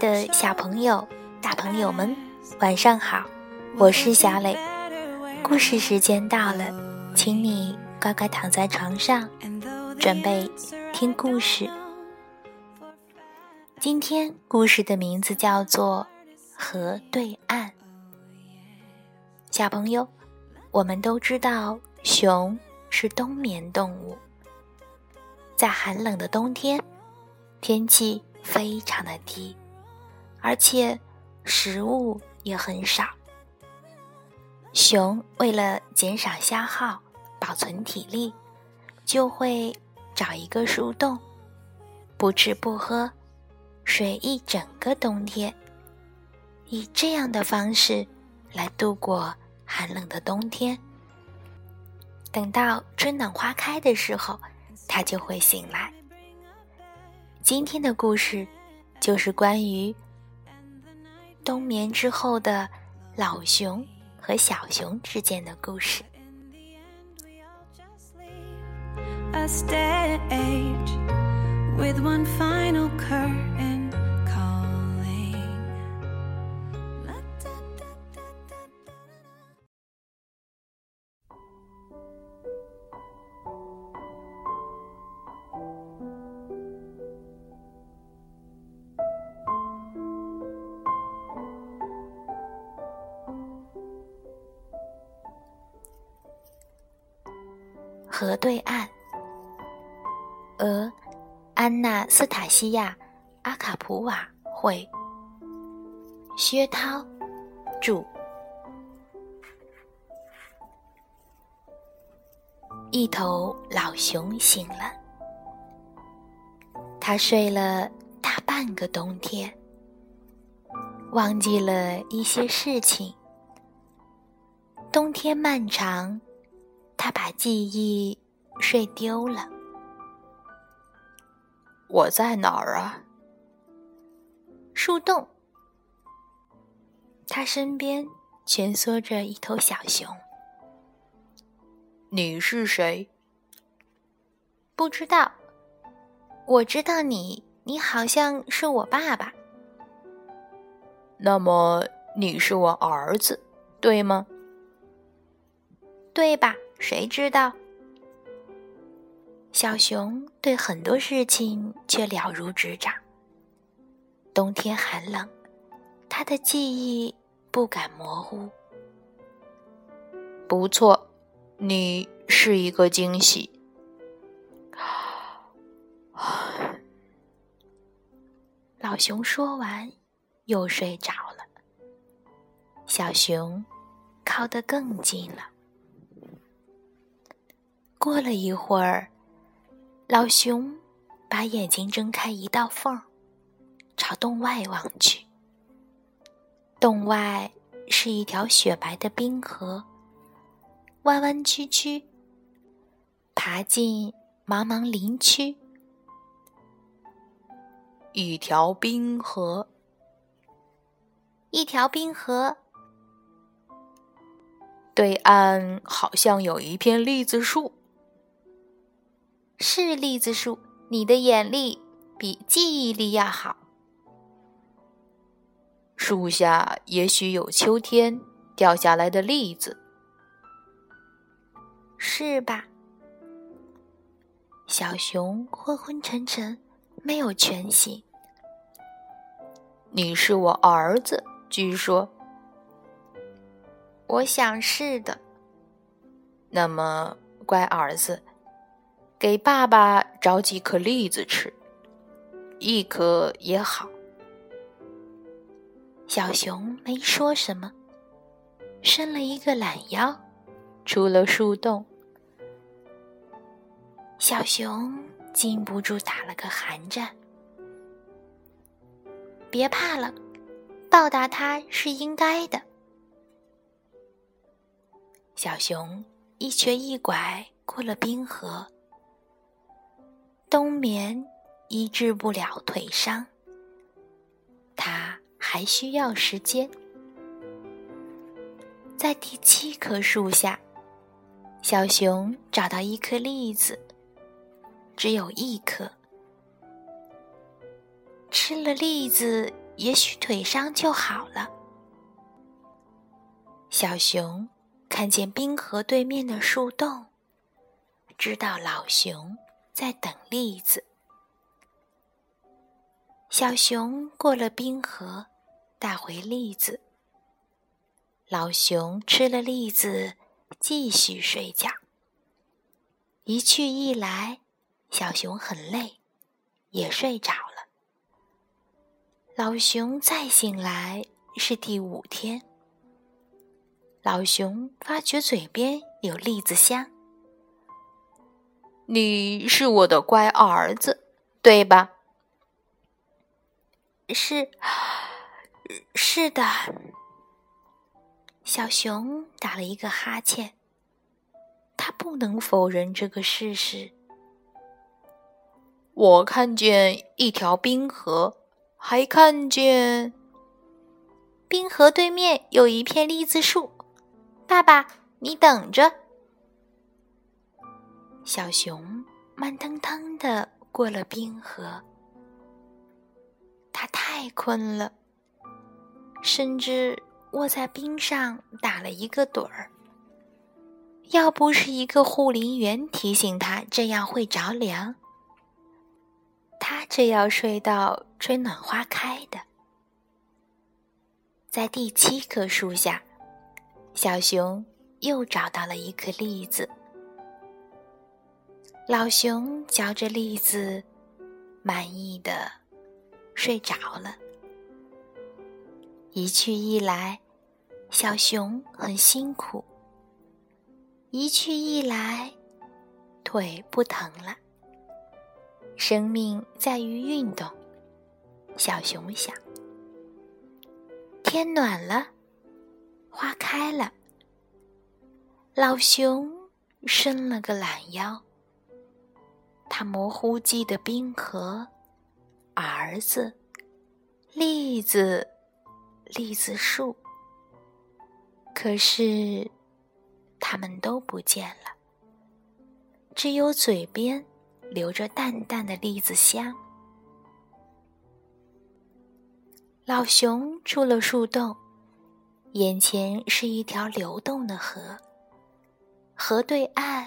的小朋友、大朋友们，晚上好！我是小磊，故事时间到了，请你乖乖躺在床上，准备听故事。今天故事的名字叫做《河对岸》。小朋友，我们都知道熊是冬眠动物，在寒冷的冬天，天气非常的低。而且食物也很少。熊为了减少消耗、保存体力，就会找一个树洞，不吃不喝，睡一整个冬天，以这样的方式来度过寒冷的冬天。等到春暖花开的时候，它就会醒来。今天的故事就是关于。冬眠之后的老熊和小熊之间的故事。河对岸，俄安娜斯塔西亚·阿卡普瓦会，薛涛著。一头老熊醒了，他睡了大半个冬天，忘记了一些事情。冬天漫长。他把记忆睡丢了。我在哪儿啊？树洞。他身边蜷缩着一头小熊。你是谁？不知道。我知道你，你好像是我爸爸。那么你是我儿子，对吗？对吧？谁知道？小熊对很多事情却了如指掌。冬天寒冷，他的记忆不敢模糊。不错，你是一个惊喜。老熊说完，又睡着了。小熊靠得更近了。过了一会儿，老熊把眼睛睁开一道缝，朝洞外望去。洞外是一条雪白的冰河，弯弯曲曲，爬进茫茫林区。一条冰河，一条冰河。对岸好像有一片栗子树。是栗子树，你的眼力比记忆力要好。树下也许有秋天掉下来的栗子，是吧？小熊昏昏沉沉，没有全醒。你是我儿子，据说。我想是的。那么，乖儿子。给爸爸找几颗栗子吃，一颗也好。小熊没说什么，伸了一个懒腰，出了树洞。小熊禁不住打了个寒战。别怕了，报答他是应该的。小熊一瘸一拐过了冰河。冬眠医治不了腿伤，它还需要时间。在第七棵树下，小熊找到一颗栗子，只有一颗。吃了栗子也许腿伤就好了。小熊看见冰河对面的树洞，知道老熊在等栗子。小熊过了冰河，带回栗子。老熊吃了栗子，继续睡觉。一去一来，小熊很累，也睡着了。老熊再醒来是第五天。老熊发觉嘴边有栗子香。你是我的乖儿子，对吧？是，是的。小熊打了一个哈欠。他不能否认这个事实。我看见一条冰河，还看见冰河对面有一片栗子树。爸爸，你等着。小熊慢腾腾的过了冰河。他太困了，甚至卧在冰上打了一个盹儿。要不是一个护林员提醒他这样会着凉，他这要睡到春暖花开的。在第七棵树下，小熊又找到了一颗栗子。老熊嚼着栗子，满意的睡着了。一去一来，小熊很辛苦。一去一来，腿不疼了。生命在于运动，小熊想。天暖了，花开了。老熊伸了个懒腰，他模糊记得冰河、儿子、栗子、栗子树，可是。他们都不见了，只有嘴边留着淡淡的栗子香。老熊出了树洞，眼前是一条流动的河，河对岸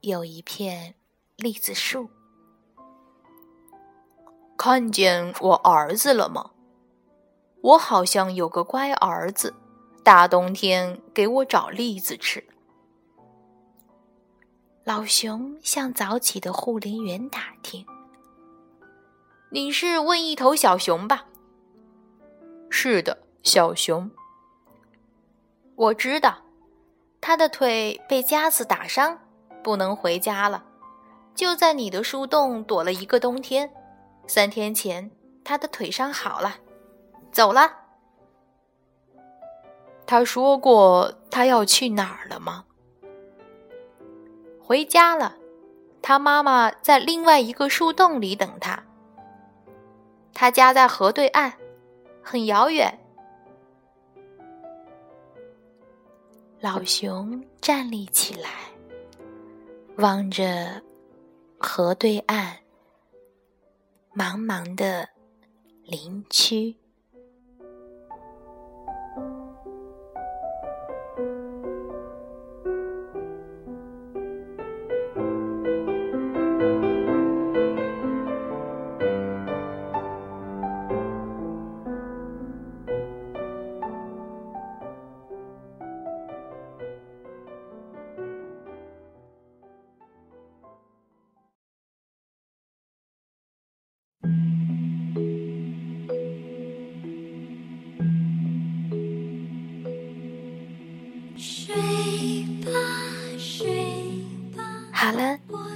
有一片栗子树。看见我儿子了吗？我好像有个乖儿子，大冬天给我找栗子吃。老熊向早起的护林员打听：“你是问一头小熊吧？”“是的，小熊。”“我知道，他的腿被夹子打伤，不能回家了，就在你的树洞躲了一个冬天。三天前，他的腿伤好了，走了。”“他说过他要去哪儿了吗？”回家了，他妈妈在另外一个树洞里等他。他家在河对岸，很遥远。老熊站立起来，望着河对岸茫茫的林区。